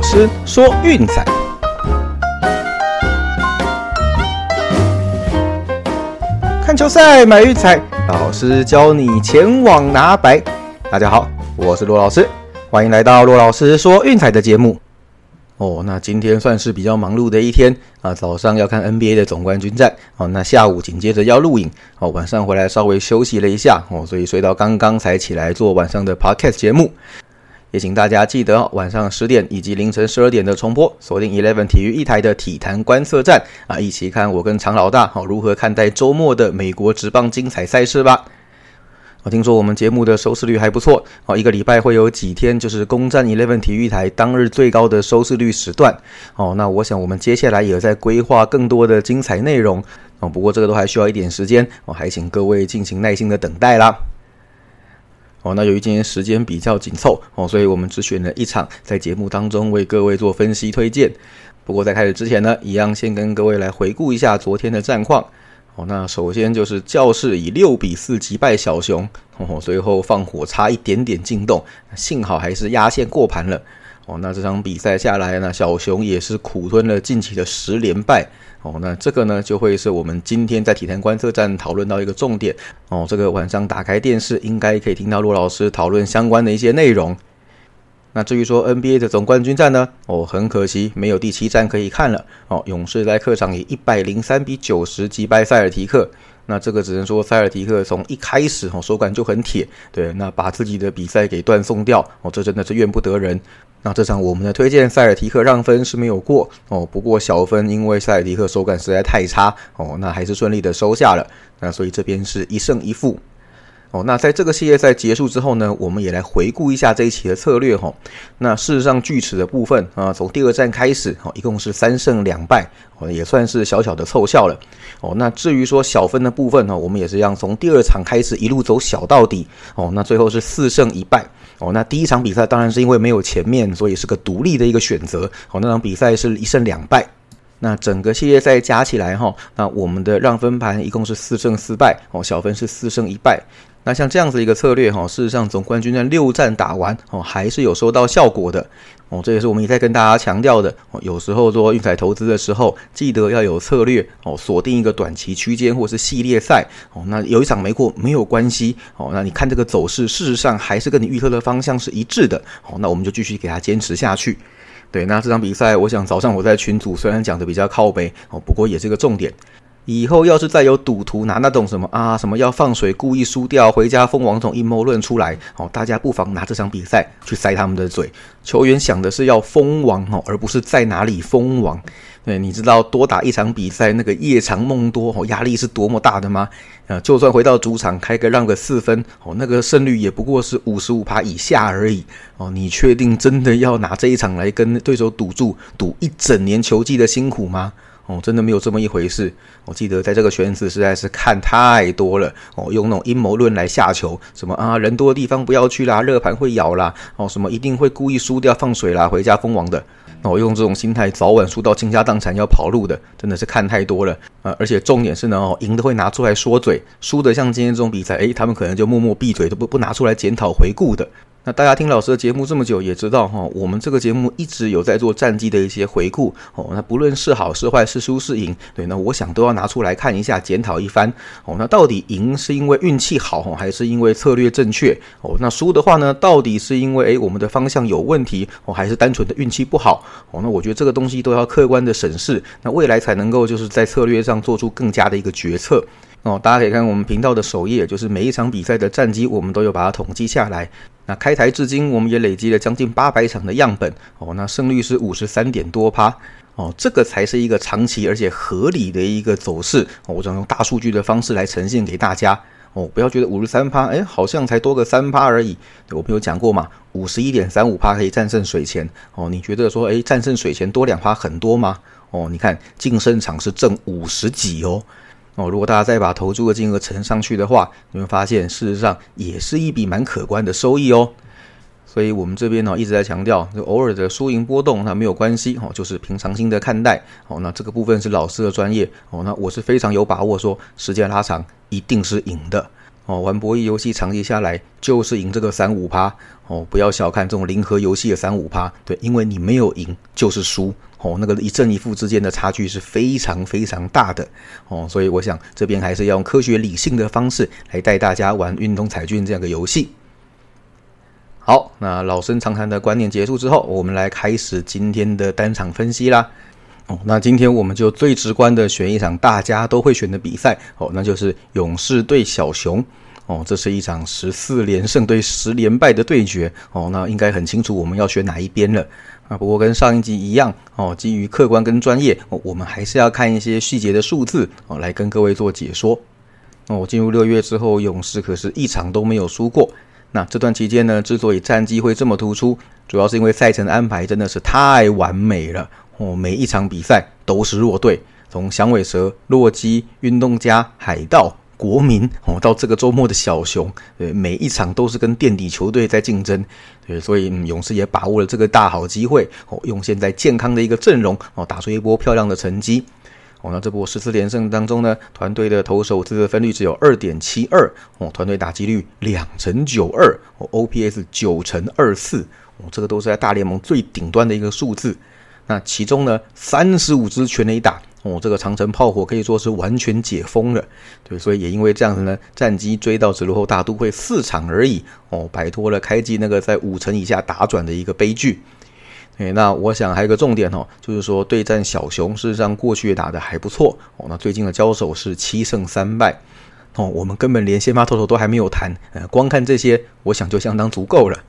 老师说运彩，看球赛买运彩，老师教你前往拿白。大家好，我是罗老师，欢迎来到罗老师说运彩的节目。哦，那今天算是比较忙碌的一天啊，早上要看 NBA 的总冠军战，哦，那下午紧接着要录影，哦，晚上回来稍微休息了一下，哦，所以睡到刚刚才起来做晚上的 Podcast 节目。也请大家记得晚上十点以及凌晨十二点的重播，锁定 Eleven 体育一台的体坛观测站啊，一起看我跟常老大好如何看待周末的美国职棒精彩赛事吧。我听说我们节目的收视率还不错哦，一个礼拜会有几天就是攻占 Eleven 体育台当日最高的收视率时段哦。那我想我们接下来也在规划更多的精彩内容哦，不过这个都还需要一点时间哦，还请各位进行耐心的等待啦。哦，那由于今天时间比较紧凑哦，所以我们只选了一场在节目当中为各位做分析推荐。不过在开始之前呢，一样先跟各位来回顾一下昨天的战况。哦，那首先就是教室以六比四击败小熊，哦，随后放火差一点点进洞，幸好还是压线过盘了。哦，那这场比赛下来呢，小熊也是苦吞了近期的十连败。哦，那这个呢，就会是我们今天在体坛观测站讨论到一个重点。哦，这个晚上打开电视，应该可以听到骆老师讨论相关的一些内容。那至于说 NBA 的总冠军战呢？哦，很可惜没有第七战可以看了。哦，勇士在客场以一百零三比九十击败塞尔提克。那这个只能说塞尔提克从一开始哦手感就很铁，对，那把自己的比赛给断送掉。哦，这真的是怨不得人。那这场我们的推荐塞尔提克让分是没有过哦，不过小分因为塞尔提克手感实在太差哦，那还是顺利的收下了。那所以这边是一胜一负哦。那在这个系列赛结束之后呢，我们也来回顾一下这一期的策略哈。那事实上锯齿的部分啊，从第二战开始哦，一共是三胜两败哦，也算是小小的凑效了哦。那至于说小分的部分呢，我们也是一样，从第二场开始一路走小到底哦，那最后是四胜一败。哦，那第一场比赛当然是因为没有前面，所以是个独立的一个选择。哦，那场比赛是一胜两败。那整个系列赛加起来哈，那我们的让分盘一共是四胜四败。哦，小分是四胜一败。那像这样子一个策略哈，事实上总冠军战六战打完哦，还是有收到效果的哦。这也是我们一再跟大家强调的哦。有时候做运彩投资的时候，记得要有策略哦，锁定一个短期区间或是系列赛哦。那有一场没过没有关系哦。那你看这个走势，事实上还是跟你预测的方向是一致的哦。那我们就继续给他坚持下去。对，那这场比赛，我想早上我在群组虽然讲的比较靠背哦，不过也是个重点。以后要是再有赌徒拿那种什么啊什么要放水故意输掉回家封王这种阴谋论出来哦，大家不妨拿这场比赛去塞他们的嘴。球员想的是要封王哦，而不是在哪里封王。对，你知道多打一场比赛那个夜长梦多哦，压力是多么大的吗？呃，就算回到主场开个让个四分哦，那个胜率也不过是五十五趴以下而已哦。你确定真的要拿这一场来跟对手赌注赌一整年球季的辛苦吗？哦，真的没有这么一回事。我记得在这个圈子实在是看太多了哦，用那种阴谋论来下球，什么啊人多的地方不要去啦，热盘会咬啦，哦什么一定会故意输掉放水啦，回家封王的。那我用这种心态早晚输到倾家荡产要跑路的，真的是看太多了啊！而且重点是呢，哦赢的会拿出来说嘴，输的像今天这种比赛，诶，他们可能就默默闭嘴，都不不拿出来检讨回顾的。那大家听老师的节目这么久，也知道哈，我们这个节目一直有在做战绩的一些回顾哦。那不论是好是坏，是输是赢，对，那我想都要拿出来看一下，检讨一番哦。那到底赢是因为运气好还是因为策略正确哦？那输的话呢，到底是因为诶我们的方向有问题哦，还是单纯的运气不好哦？那我觉得这个东西都要客观的审视，那未来才能够就是在策略上做出更加的一个决策哦。大家可以看我们频道的首页，就是每一场比赛的战绩，我们都有把它统计下来。那开台至今，我们也累积了将近八百场的样本哦，那胜率是五十三点多趴哦，这个才是一个长期而且合理的一个走势。我想用大数据的方式来呈现给大家哦，不要觉得五十三趴，哎，好像才多个三趴而已。我们有讲过嘛，五十一点三五趴可以战胜水钱哦。你觉得说，哎，战胜水钱多两趴很多吗？哦，你看净胜场是正五十几哦。哦，如果大家再把投注的金额乘上去的话，你会发现事实上也是一笔蛮可观的收益哦。所以我们这边呢一直在强调，就偶尔的输赢波动那没有关系哦，就是平常心的看待哦。那这个部分是老师的专业哦，那我是非常有把握说时间拉长一定是赢的哦，玩博弈游戏长期下来就是赢这个三五趴哦，不要小看这种零和游戏的三五趴，对，因为你没有赢就是输哦，那个一正一负之间的差距是非常非常大的。哦，所以我想这边还是要用科学理性的方式来带大家玩运动彩券这样的游戏。好，那老生常谈的观念结束之后，我们来开始今天的单场分析啦。哦，那今天我们就最直观的选一场大家都会选的比赛。哦，那就是勇士对小熊。哦，这是一场十四连胜对十连败的对决。哦，那应该很清楚我们要选哪一边了。啊。不过跟上一集一样哦，基于客观跟专业，我们还是要看一些细节的数字哦，来跟各位做解说哦。进入六月之后，勇士可是一场都没有输过。那这段期间呢，之所以战绩会这么突出，主要是因为赛程安排真的是太完美了哦，每一场比赛都是弱队，从响尾蛇、洛基、运动家、海盗、国民哦，到这个周末的小熊，对，每一场都是跟垫底球队在竞争，对，所以勇士也把握了这个大好机会哦，用现在健康的一个阵容哦，打出一波漂亮的成绩。哦，那这波十四连胜当中呢，团队的投手自责分率只有二点七二，哦，团队打击率两成九二，哦，OPS 九成二四，哦，这个都是在大联盟最顶端的一个数字。那其中呢，三十五支全垒打，哦，这个长城炮火可以说是完全解封了。对，所以也因为这样子呢，战机追到直落后大都会四场而已，哦，摆脱了开机那个在五成以下打转的一个悲剧。哎，那我想还有个重点哦，就是说对战小熊，事实上过去也打得还不错哦。那最近的交手是七胜三败哦，我们根本连先发投手都还没有谈，呃，光看这些，我想就相当足够了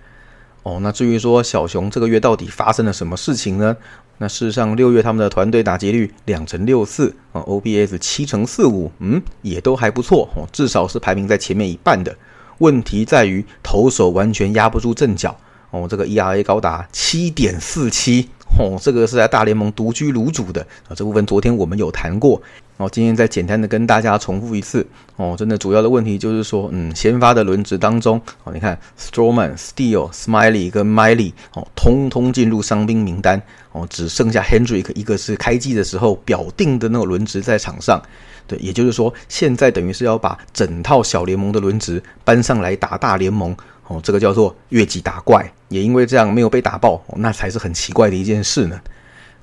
哦。那至于说小熊这个月到底发生了什么事情呢？那事实上六月他们的团队打击率两成六四啊，OBS 七成四五，嗯，也都还不错哦，至少是排名在前面一半的。问题在于投手完全压不住阵脚。哦，这个 ERA 高达七点四七，哦，这个是在大联盟独居卤主的啊。这部分昨天我们有谈过，哦，今天再简单的跟大家重复一次。哦，真的主要的问题就是说，嗯，先发的轮值当中，哦，你看 Stroman、Steel、Smiley 跟 Miley，哦，通通进入伤兵名单，哦，只剩下 Hendrick 一个是开季的时候表定的那个轮值在场上。对，也就是说，现在等于是要把整套小联盟的轮值搬上来打大联盟。哦，这个叫做越级打怪，也因为这样没有被打爆，那才是很奇怪的一件事呢。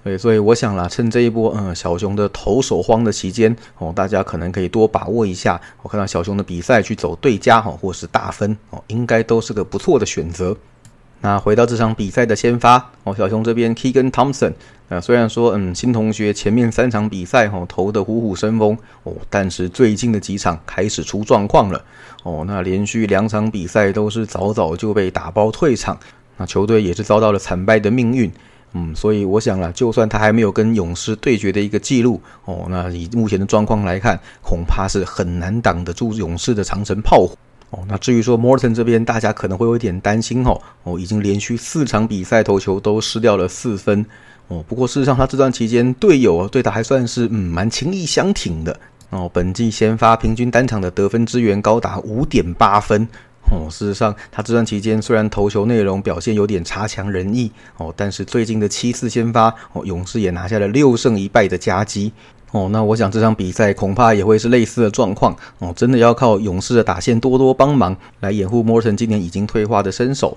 对，所以我想啦，趁这一波嗯小熊的投手荒的期间，哦，大家可能可以多把握一下。我看到小熊的比赛去走对家哈，或是大分哦，应该都是个不错的选择。那回到这场比赛的先发哦，小熊这边 Keegan Thompson。啊，虽然说，嗯，新同学前面三场比赛哦投的虎虎生风哦，但是最近的几场开始出状况了哦。那连续两场比赛都是早早就被打包退场，那球队也是遭到了惨败的命运。嗯，所以我想了，就算他还没有跟勇士对决的一个记录哦，那以目前的状况来看，恐怕是很难挡得住勇士的长城炮火哦。那至于说 Morton 这边，大家可能会有一点担心哦哦，已经连续四场比赛投球都失掉了四分。哦，不过事实上，他这段期间队友对他还算是嗯蛮情意相挺的哦。本季先发平均单场的得分支援高达五点八分哦。事实上，他这段期间虽然投球内容表现有点差强人意哦，但是最近的七次先发哦，勇士也拿下了六胜一败的佳绩哦。那我想这场比赛恐怕也会是类似的状况哦，真的要靠勇士的打线多多帮忙来掩护莫尔森今年已经退化的身手。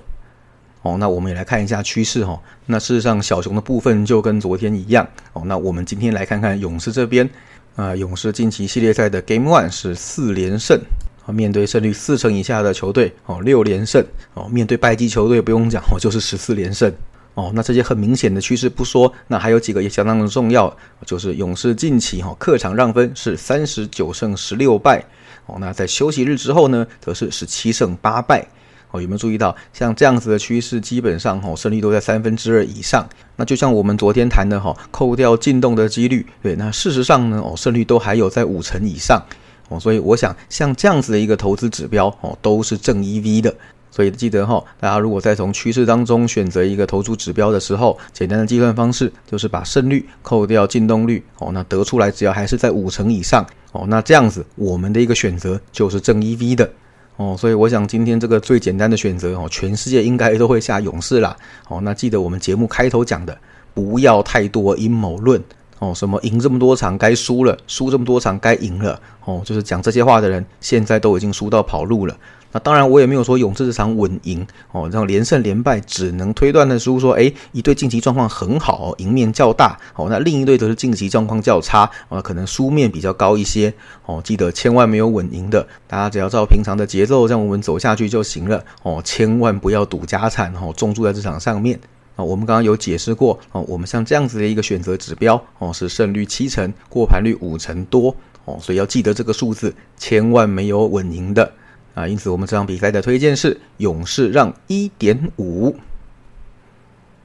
哦，那我们也来看一下趋势哈。那事实上，小熊的部分就跟昨天一样。哦，那我们今天来看看勇士这边。啊，勇士近期系列赛的 Game One 是四连胜，面对胜率四成以下的球队，哦，六连胜。哦，面对败绩球队不用讲，哦，就是十四连胜。哦，那这些很明显的趋势不说，那还有几个也相当的重要，就是勇士近期哈客场让分是三十九胜十六败。哦，那在休息日之后呢，则是十七胜八败。哦，有没有注意到像这样子的趋势，基本上哈胜率都在三分之二以上。那就像我们昨天谈的哈，扣掉进洞的几率，对，那事实上呢，哦胜率都还有在五成以上。哦，所以我想像这样子的一个投资指标，哦都是正 EV 的。所以记得哈，大家如果在从趋势当中选择一个投注指标的时候，简单的计算方式就是把胜率扣掉进洞率，哦，那得出来只要还是在五成以上，哦，那这样子我们的一个选择就是正 EV 的。哦，所以我想今天这个最简单的选择哦，全世界应该都会下勇士啦。哦，那记得我们节目开头讲的，不要太多阴谋论哦，什么赢这么多场该输了，输这么多场该赢了，哦，就是讲这些话的人，现在都已经输到跑路了。那当然，我也没有说勇士这场稳赢哦，这样连胜连败只能推断的输说，哎，一队近期状况很好，赢面较大哦，那另一队则是近期状况较差啊，可能输面比较高一些哦。记得千万没有稳赢的，大家只要照平常的节奏让我们走下去就行了哦，千万不要赌家产哦，重注在这场上面啊。我们刚刚有解释过啊，我们像这样子的一个选择指标哦，是胜率七成，过盘率五成多哦，所以要记得这个数字，千万没有稳赢的。啊，因此我们这场比赛的推荐是勇士让一点五。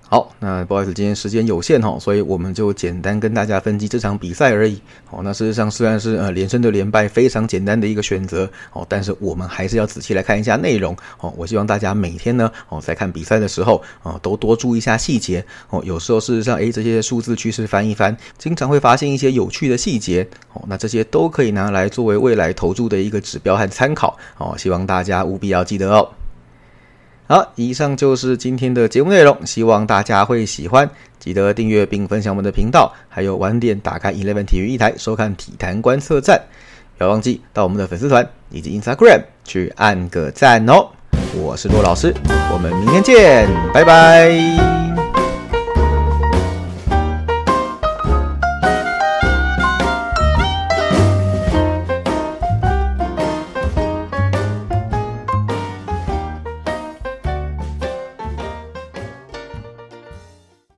好，那不好意思，今天时间有限哈，所以我们就简单跟大家分析这场比赛而已。好，那事实上虽然是呃连胜的连败，非常简单的一个选择哦，但是我们还是要仔细来看一下内容哦。我希望大家每天呢哦在看比赛的时候啊，都多注意一下细节哦。有时候事实上，诶，这些数字趋势翻一翻，经常会发现一些有趣的细节哦。那这些都可以拿来作为未来投注的一个指标和参考哦。希望大家务必要记得哦。好，以上就是今天的节目内容，希望大家会喜欢。记得订阅并分享我们的频道，还有晚点打开 Eleven 体育一台收看体坛观测站。不要忘记到我们的粉丝团以及 Instagram 去按个赞哦。我是骆老师，我们明天见，拜拜。